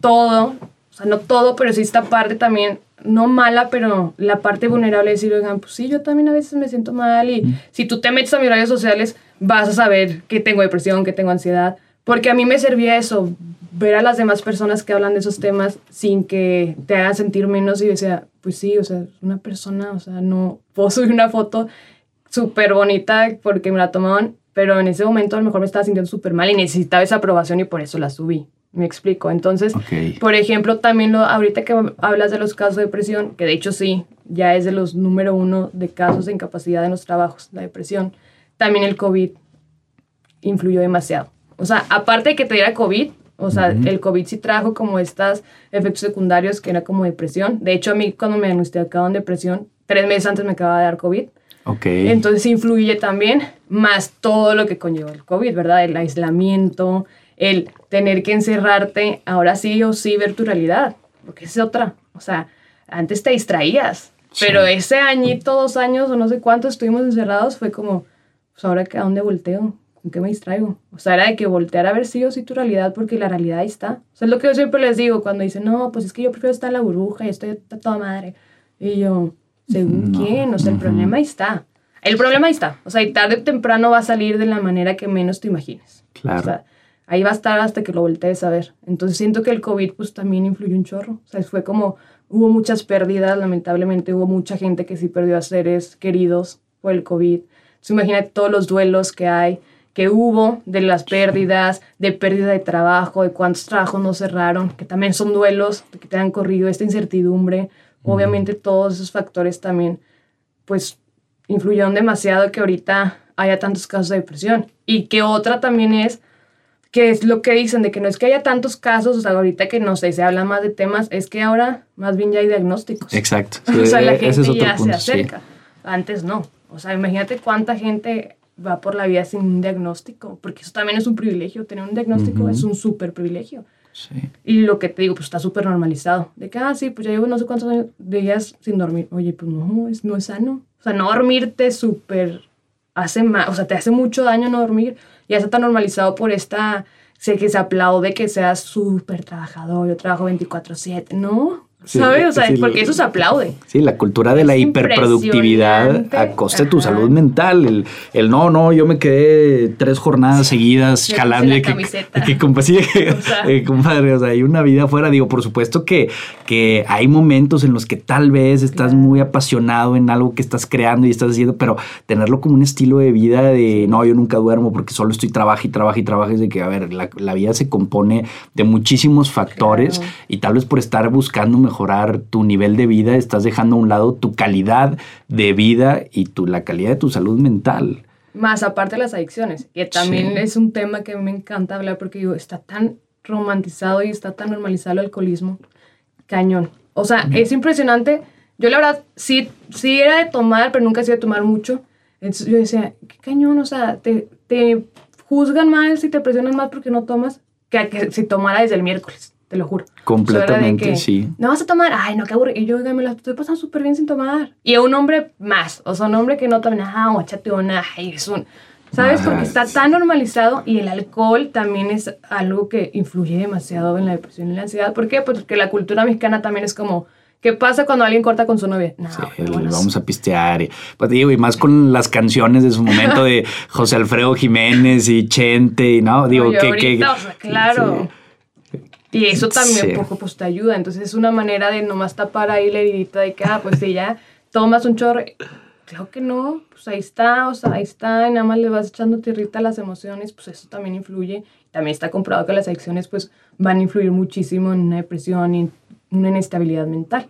todo, o sea, no todo, pero sí esta parte también, no mala, pero la parte vulnerable de decir, oigan, pues sí, yo también a veces me siento mal y si tú te metes a mis redes sociales vas a saber que tengo depresión, que tengo ansiedad, porque a mí me servía eso, ver a las demás personas que hablan de esos temas sin que te hagan sentir menos y decía, pues sí, o sea, una persona, o sea, no puedo subir una foto súper bonita porque me la tomaban, pero en ese momento a lo mejor me estaba sintiendo súper mal y necesitaba esa aprobación y por eso la subí. Me explico. Entonces, por ejemplo, también lo, ahorita que hablas de los casos de depresión, que de hecho sí, ya es de los número uno de casos de incapacidad en los trabajos, la depresión, también el COVID influyó demasiado. O sea, aparte de que te diera COVID, o sea, el COVID sí trajo como estos efectos secundarios que era como depresión. De hecho, a mí cuando me diagnosticaron depresión, tres meses antes me acababa de dar COVID. Ok. Entonces influye también más todo lo que conlleva el COVID, ¿verdad? El aislamiento, el tener que encerrarte, ahora sí o sí ver tu realidad, porque es otra. O sea, antes te distraías, pero ese añito, dos años o no sé cuánto estuvimos encerrados fue como, pues ahora a dónde volteo, ¿con qué me distraigo? O sea, era de que voltear a ver sí o sí tu realidad, porque la realidad ahí está. O sea, es lo que yo siempre les digo cuando dicen, no, pues es que yo prefiero estar en la burbuja y estoy toda madre. Y yo, ¿según quién? O sea, el problema ahí está. El problema ahí está. O sea, y tarde o temprano va a salir de la manera que menos te imagines. Claro. O sea, ahí va a estar hasta que lo voltees a ver. Entonces siento que el COVID pues también influyó un chorro. O sea, fue como, hubo muchas pérdidas, lamentablemente hubo mucha gente que sí perdió a seres queridos por el COVID. Entonces imagínate todos los duelos que hay que hubo, de las pérdidas, de pérdida de trabajo, de cuántos trabajos no cerraron, que también son duelos que te han corrido, esta incertidumbre. Obviamente todos esos factores también, pues, influyeron demasiado que ahorita haya tantos casos de depresión. Y que otra también es, que es lo que dicen, de que no es que haya tantos casos, o sea, ahorita que no sé, se habla más de temas, es que ahora más bien ya hay diagnósticos. Exacto. o sea, la gente ya se acerca. Antes no. O sea, imagínate cuánta gente va por la vida sin un diagnóstico, porque eso también es un privilegio, tener un diagnóstico es un súper privilegio. Sí. Y lo que te digo, pues está súper normalizado. De que, ah, sí, pues ya llevo no sé cuántos años, días sin dormir. Oye, pues no, es, no es sano. O sea, no dormirte súper hace más, o sea, te hace mucho daño no dormir. Ya está tan normalizado por esta, sé que se aplaude que seas súper trabajador, yo trabajo 24/7. No, ¿Sabes? O sea, porque eso se aplaude. Sí, la cultura de la hiperproductividad a costa de tu salud mental. El, el, no, no, yo me quedé tres jornadas seguidas jalando. Que, que, que, eh, compadre, o sea, hay una vida afuera. Digo, por supuesto que, que hay momentos en los que tal vez estás muy apasionado en algo que estás creando y estás haciendo, pero tenerlo como un estilo de vida de no, yo nunca duermo porque solo estoy trabajo y trabajo y trabajo. Es de que, a ver, la, la vida se compone de muchísimos factores y tal vez por estar buscando mejorar tu nivel de vida, estás dejando a un lado tu calidad de vida y tu, la calidad de tu salud mental. Más aparte de las adicciones, que también es un tema que me encanta hablar porque digo, está tan romantizado y está tan normalizado el alcoholismo. Cañón. O sea, es impresionante. Yo la verdad sí, sí era de tomar, pero nunca he sido de tomar mucho. Entonces yo decía, qué cañón, o sea, te, te juzgan mal si te presionan mal porque no tomas que, que si tomara desde el miércoles te lo juro. Completamente, sí. No vas a tomar, ay, no, qué aburrido. Y yo, me la estoy pasando súper bien sin tomar. Y a un hombre más, o sea, un hombre que no toma, ah, échate una, ay, es un... ¿Sabes? Porque está tan normalizado y el alcohol también es algo que influye demasiado en la depresión y la ansiedad. ¿Por qué? Porque la cultura mexicana también es como, ¿qué pasa cuando alguien corta con su novia? No, vamos a pistear. Y, pues digo, y más con las canciones de su momento de José Alfredo Jiménez y Chente, y no, digo, que... claro. Y eso también un poco pues te ayuda. Entonces es una manera de nomás tapar ahí la heridita de que, ah, pues si ya tomas un chorro. Claro que no, pues ahí está, o sea, ahí está, y nada más le vas echando tierrita a las emociones, pues eso también influye. También está comprobado que las adicciones pues van a influir muchísimo en una depresión y una inestabilidad mental.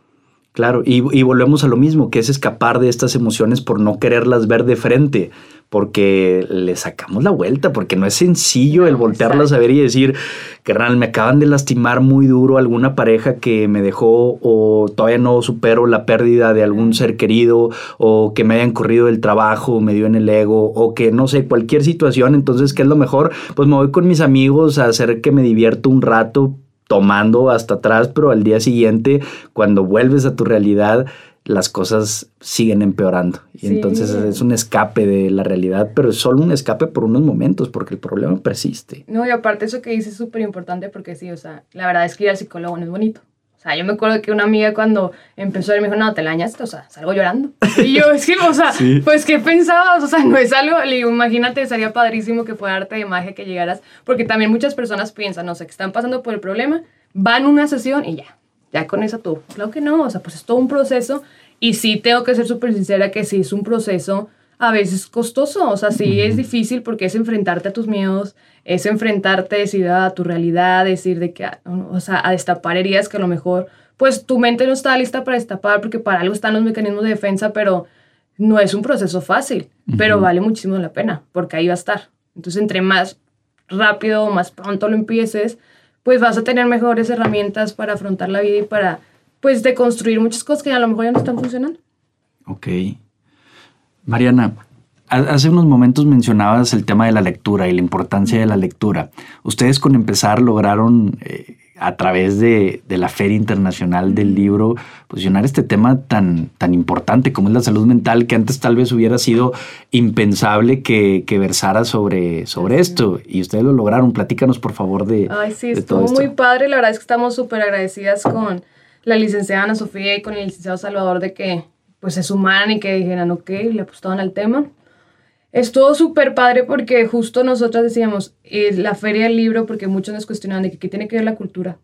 Claro, y, y, volvemos a lo mismo, que es escapar de estas emociones por no quererlas ver de frente, porque le sacamos la vuelta, porque no es sencillo el voltearlas a ver y decir, carnal, me acaban de lastimar muy duro alguna pareja que me dejó o todavía no supero la pérdida de algún ser querido o que me hayan corrido del trabajo, me dio en el ego o que no sé, cualquier situación, entonces, ¿qué es lo mejor? Pues me voy con mis amigos a hacer que me divierto un rato tomando hasta atrás, pero al día siguiente, cuando vuelves a tu realidad, las cosas siguen empeorando. Y entonces es un escape de la realidad, pero es solo un escape por unos momentos, porque el problema persiste. No, y aparte eso que dices es súper importante porque sí, o sea, la verdad es que ir al psicólogo no es bonito. O sea, yo me acuerdo que una amiga cuando empezó a ir me dijo, no, te la o sea, salgo llorando. Y yo, es que, o sea, pues, ¿qué pensabas? O sea, no es algo, le digo, imagínate, sería padrísimo que fuera arte de magia que llegaras, porque también muchas personas piensan, no sé, que están pasando por el problema, van a una sesión y ya, ya con eso tú. Claro que no, o sea, pues es todo un proceso y sí tengo que ser súper sincera que sí es un proceso a veces costoso, o sea, sí es difícil porque es enfrentarte a tus miedos, es enfrentarte, decir a tu realidad, decir de que, ah, o sea, a destapar heridas que a lo mejor, pues tu mente no está lista para destapar porque para algo están los mecanismos de defensa, pero no es un proceso fácil, pero vale muchísimo la pena porque ahí va a estar. Entonces, entre más rápido, más pronto lo empieces, pues vas a tener mejores herramientas para afrontar la vida y para, pues, deconstruir muchas cosas que a lo mejor ya no están funcionando. Ok. Mariana, hace unos momentos mencionabas el tema de la lectura y la importancia de la lectura. Ustedes con empezar lograron eh, a través de, la Feria Internacional del Libro posicionar este tema tan, tan importante como es la salud mental, que antes tal vez hubiera sido impensable que, versara sobre, sobre esto. Y ustedes lo lograron. Platícanos, por favor, de. Ay, sí, estuvo muy padre. La verdad es que estamos súper agradecidas con la licenciada Ana Sofía y con el licenciado Salvador de que pues se sumaran y que dijeran, ok, le apostaban al tema. Estuvo súper padre porque justo nosotros decíamos, eh, la feria del libro, porque muchos nos cuestionaban de que qué tiene que ver la cultura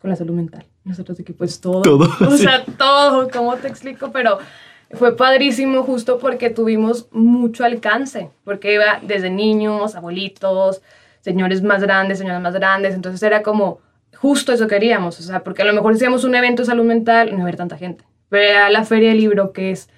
con la salud mental. Nosotros de que pues todo. Todo. O sea, todo, ¿cómo te explico? Pero fue padrísimo justo porque tuvimos mucho alcance, porque iba desde niños, abuelitos, señores más grandes, señoras más grandes, entonces era como justo eso queríamos, o sea, porque a lo mejor hacíamos un evento de salud mental no había tanta gente. Pero a la feria del libro, que es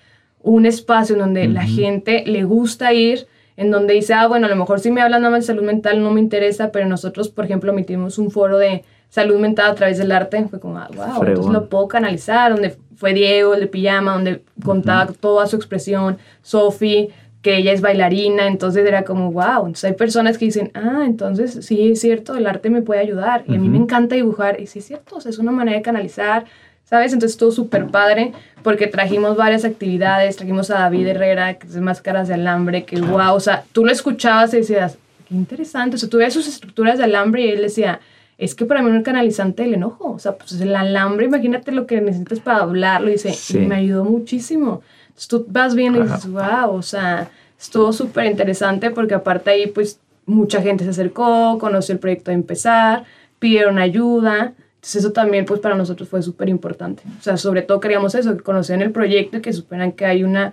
un espacio en donde la gente le gusta ir, en donde dice, ah, bueno, a lo mejor si me hablan nada más de salud mental no me interesa, pero nosotros, por ejemplo, emitimos un foro de salud mental a través del arte, fue como, ah, wow, entonces lo puedo canalizar, donde fue Diego, el de pijama, donde contaba toda su expresión, Sofi, que ella es bailarina, entonces era como, wow, entonces hay personas que dicen, ah, entonces sí es cierto, el arte me puede ayudar, y a mí me encanta dibujar, y sí es cierto, o sea, es una manera de canalizar, ¿sabes? Entonces estuvo súper padre porque trajimos varias actividades, trajimos a David Herrera, que es máscaras de alambre, que wow, o sea, tú lo escuchabas y decías, qué interesante, o sea, tú veías sus estructuras de alambre y él decía, es que para mí es un canalizante del enojo, o sea, pues el alambre, imagínate lo que necesitas para hablarlo, y dice, y me ayudó muchísimo. Entonces tú vas viendo y dices, wow, o sea, estuvo súper interesante porque aparte ahí pues mucha gente se acercó, conoció el proyecto de empezar, pidieron ayuda, entonces eso también pues para nosotros fue súper importante. O sea, sobre todo queríamos eso, que conocieran el proyecto y que supieran que hay una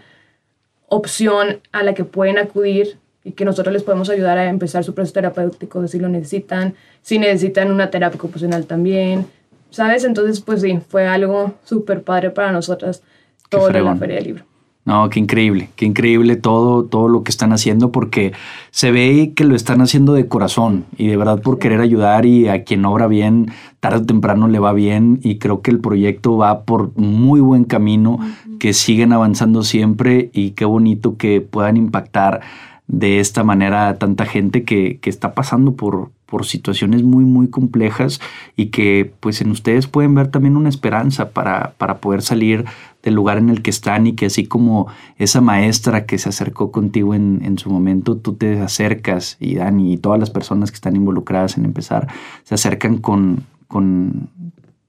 opción a la que pueden acudir y que nosotros les podemos ayudar a empezar su proceso terapéutico si lo necesitan, si necesitan una terapia ocupacional también, ¿sabes? Entonces pues sí, fue algo súper padre para nosotras todo en la Feria del Libro. No, qué increíble, qué increíble todo, todo lo que están haciendo porque se ve que lo están haciendo de corazón y de verdad por querer ayudar y a quien obra bien, tarde o temprano le va bien y creo que el proyecto va por muy buen camino, que siguen avanzando siempre y qué bonito que puedan impactar de esta manera a tanta gente que, que está pasando por, por situaciones muy, muy complejas y que pues en ustedes pueden ver también una esperanza para, para poder salir del lugar en el que están y que así como esa maestra que se acercó contigo en, en su momento, tú te acercas y Dani y todas las personas que están involucradas en empezar se acercan con, con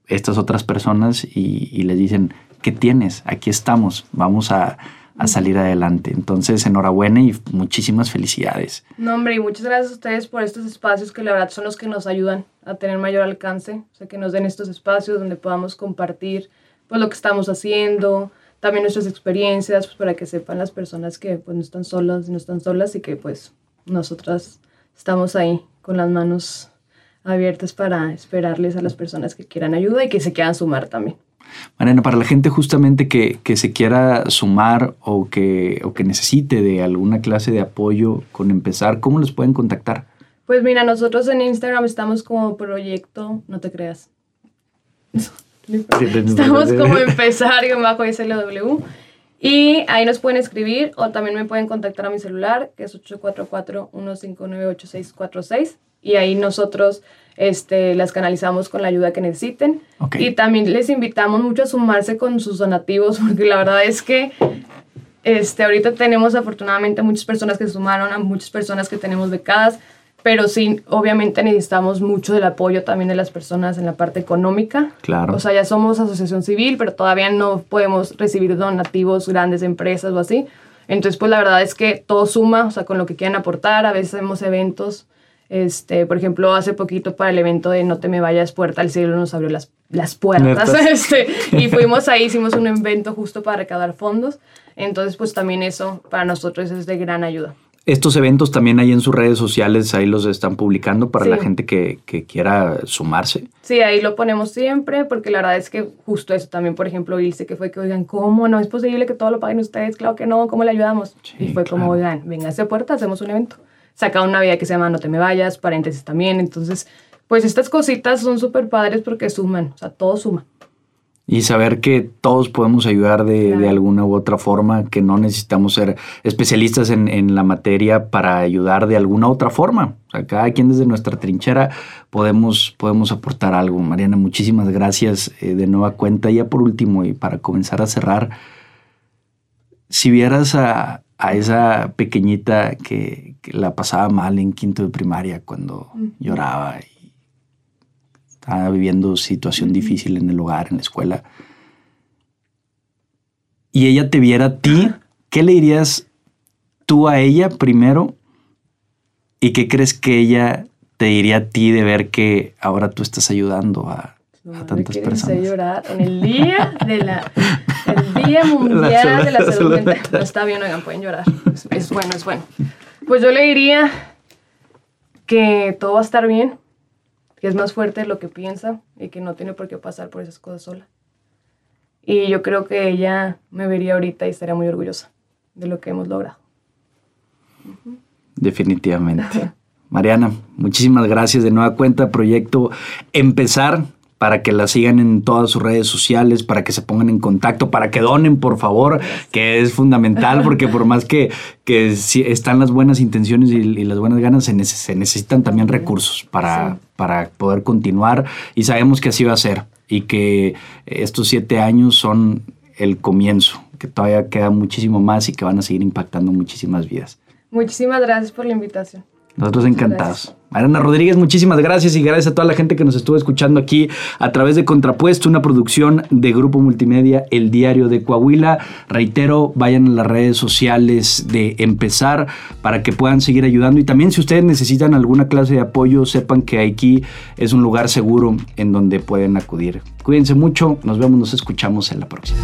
estas otras personas y, les dicen, ¿qué tienes? Aquí estamos, vamos a a salir adelante. Entonces, enhorabuena y muchísimas felicidades. No, hombre, y muchas gracias a ustedes por estos espacios que la verdad son los que nos ayudan a tener mayor alcance, o sea, que nos den estos espacios donde podamos compartir pues lo que estamos haciendo, también nuestras experiencias, pues para que sepan las personas que pues no están solas, no están solas y que pues nosotras estamos ahí con las manos abiertas para esperarles a las personas que quieran ayuda y que se quieran sumar también. Mariana, para la gente justamente que, se quiera sumar o que, o que necesite de alguna clase de apoyo con empezar, ¿cómo los pueden contactar? Pues mira, nosotros en Instagram estamos como proyecto, no te creas. Estamos como empezar bajo SLW. Y ahí nos pueden escribir o también me pueden contactar a mi celular, que es 844-159-8646. Y ahí nosotros este, las canalizamos con la ayuda que necesiten. Y también les invitamos mucho a sumarse con sus donativos, porque la verdad es que este, ahorita tenemos afortunadamente muchas personas que se sumaron, a muchas personas que tenemos becadas, pero sí, obviamente necesitamos mucho del apoyo también de las personas en la parte económica. Claro. O sea, ya somos asociación civil, pero todavía no podemos recibir donativos grandes empresas o así. Entonces, pues la verdad es que todo suma, o sea, con lo que quieran aportar. A veces hacemos eventos este, por ejemplo, hace poquito para el evento de No te me vayas, Puerta al Cielo nos abrió las, las puertas. Este, y fuimos ahí, hicimos un evento justo para recaudar fondos. Entonces, pues también eso para nosotros es de gran ayuda. Estos eventos también hay en sus redes sociales, ahí los están publicando para la gente que, que, quiera sumarse. Sí, ahí lo ponemos siempre, porque la verdad es que justo eso también, por ejemplo, dice que fue que, oigan, ¿cómo? ¿No es posible que todo lo paguen ustedes? Claro que no, ¿cómo le ayudamos? y fue como, oigan, venga a puerta, hacemos un evento saca una vida que se llama No te me vayas, paréntesis también. Entonces, pues estas cositas son súper padres porque suman, o sea, todo suma. Y saber que todos podemos ayudar de, de, alguna u otra forma, que no necesitamos ser especialistas en, en, la materia para ayudar de alguna otra forma. O sea, cada quien desde nuestra trinchera podemos, podemos aportar algo. Mariana, muchísimas gracias eh, de nueva cuenta. Ya por último, y para comenzar a cerrar, si vieras a, a esa pequeñita que, la pasaba mal en quinto de primaria cuando lloraba y estaba viviendo situación difícil en el hogar, en la escuela. Y ella te viera a ti, ¿qué le dirías tú a ella primero? ¿Y qué crees que ella te diría a ti de ver que ahora tú estás ayudando a, a tantas personas. llorar en el día de la el día mundial de la salud mental. No está bien, oigan, pueden llorar. Es, bueno, es bueno. Pues yo le diría que todo va a estar bien, que es más fuerte de lo que piensa y que no tiene por qué pasar por esas cosas sola. Y yo creo que ella me vería ahorita y estaría muy orgullosa de lo que hemos logrado. Definitivamente. Mariana, muchísimas gracias de nueva cuenta. Proyecto Empezar para que la sigan en todas sus redes sociales, para que se pongan en contacto, para que donen, por favor, que es fundamental, porque por más que, que están las buenas intenciones y, las buenas ganas, se, necesitan también recursos para, para poder continuar y sabemos que así va a ser y que estos siete años son el comienzo, que todavía queda muchísimo más y que van a seguir impactando muchísimas vidas. Muchísimas gracias por la invitación. Nosotros encantados. Mariana Rodríguez, muchísimas gracias y gracias a toda la gente que nos estuvo escuchando aquí a través de Contrapuesto, una producción de Grupo Multimedia, El Diario de Coahuila. Reitero, vayan a las redes sociales de Empezar para que puedan seguir ayudando y también si ustedes necesitan alguna clase de apoyo, sepan que aquí es un lugar seguro en donde pueden acudir. Cuídense mucho, nos vemos, nos escuchamos en la próxima.